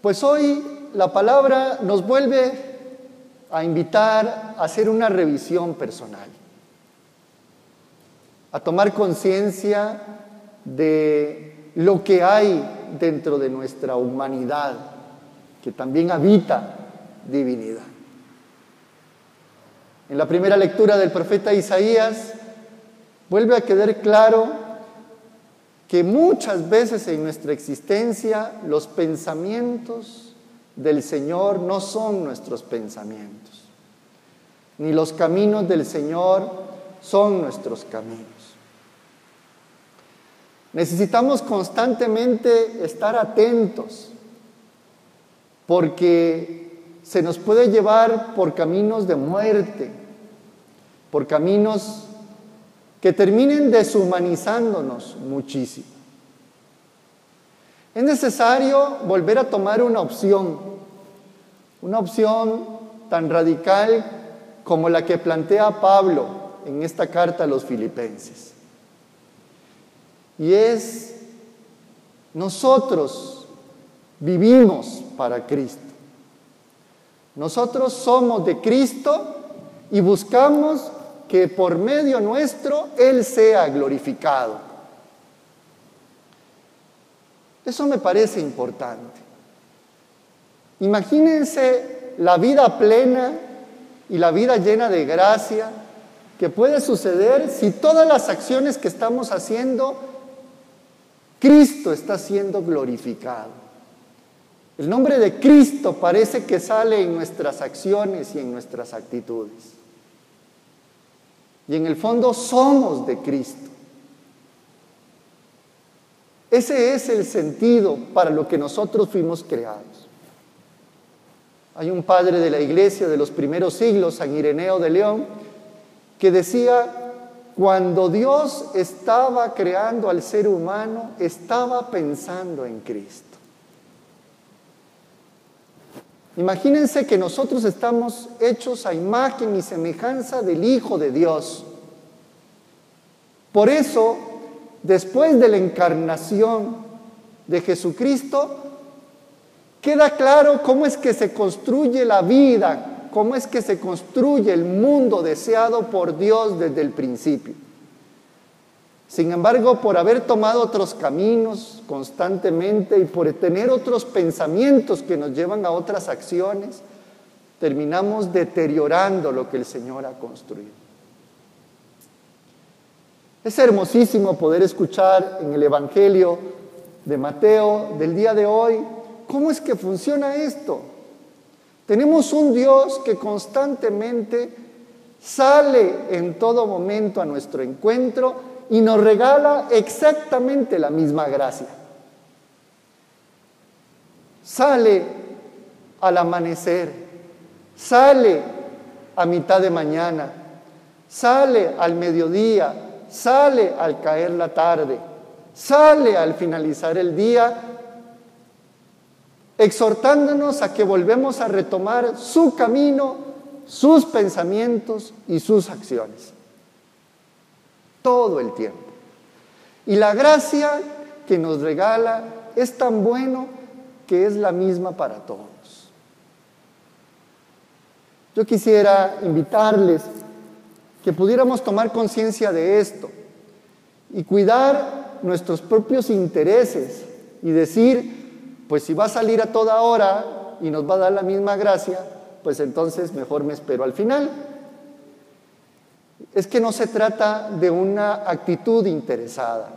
Pues hoy la palabra nos vuelve a invitar a hacer una revisión personal, a tomar conciencia de lo que hay dentro de nuestra humanidad, que también habita divinidad. En la primera lectura del profeta Isaías vuelve a quedar claro que muchas veces en nuestra existencia los pensamientos del Señor no son nuestros pensamientos, ni los caminos del Señor son nuestros caminos. Necesitamos constantemente estar atentos porque se nos puede llevar por caminos de muerte, por caminos que terminen deshumanizándonos muchísimo. Es necesario volver a tomar una opción, una opción tan radical como la que plantea Pablo en esta carta a los filipenses. Y es, nosotros vivimos para Cristo. Nosotros somos de Cristo y buscamos que por medio nuestro Él sea glorificado. Eso me parece importante. Imagínense la vida plena y la vida llena de gracia que puede suceder si todas las acciones que estamos haciendo, Cristo está siendo glorificado. El nombre de Cristo parece que sale en nuestras acciones y en nuestras actitudes. Y en el fondo somos de Cristo. Ese es el sentido para lo que nosotros fuimos creados. Hay un padre de la iglesia de los primeros siglos, San Ireneo de León, que decía, cuando Dios estaba creando al ser humano, estaba pensando en Cristo. Imagínense que nosotros estamos hechos a imagen y semejanza del Hijo de Dios. Por eso, después de la encarnación de Jesucristo, queda claro cómo es que se construye la vida, cómo es que se construye el mundo deseado por Dios desde el principio. Sin embargo, por haber tomado otros caminos constantemente y por tener otros pensamientos que nos llevan a otras acciones, terminamos deteriorando lo que el Señor ha construido. Es hermosísimo poder escuchar en el Evangelio de Mateo del día de hoy cómo es que funciona esto. Tenemos un Dios que constantemente sale en todo momento a nuestro encuentro y nos regala exactamente la misma gracia. Sale al amanecer, sale a mitad de mañana, sale al mediodía, sale al caer la tarde, sale al finalizar el día, exhortándonos a que volvemos a retomar su camino, sus pensamientos y sus acciones todo el tiempo. Y la gracia que nos regala es tan bueno que es la misma para todos. Yo quisiera invitarles que pudiéramos tomar conciencia de esto y cuidar nuestros propios intereses y decir, pues si va a salir a toda hora y nos va a dar la misma gracia, pues entonces mejor me espero al final es que no se trata de una actitud interesada,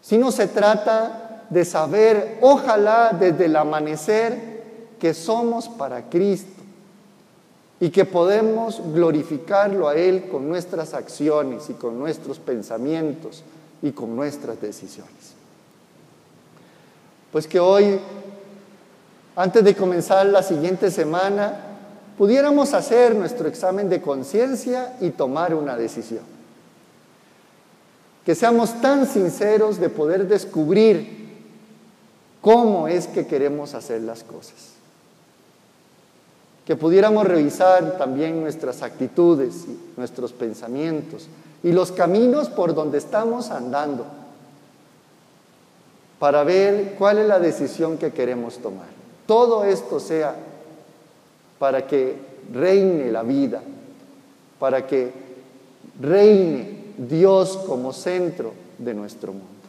sino se trata de saber, ojalá desde el amanecer, que somos para Cristo y que podemos glorificarlo a Él con nuestras acciones y con nuestros pensamientos y con nuestras decisiones. Pues que hoy, antes de comenzar la siguiente semana, pudiéramos hacer nuestro examen de conciencia y tomar una decisión. Que seamos tan sinceros de poder descubrir cómo es que queremos hacer las cosas. Que pudiéramos revisar también nuestras actitudes, nuestros pensamientos y los caminos por donde estamos andando para ver cuál es la decisión que queremos tomar. todo esto sea para que reine la vida, para que reine Dios como centro de nuestro mundo.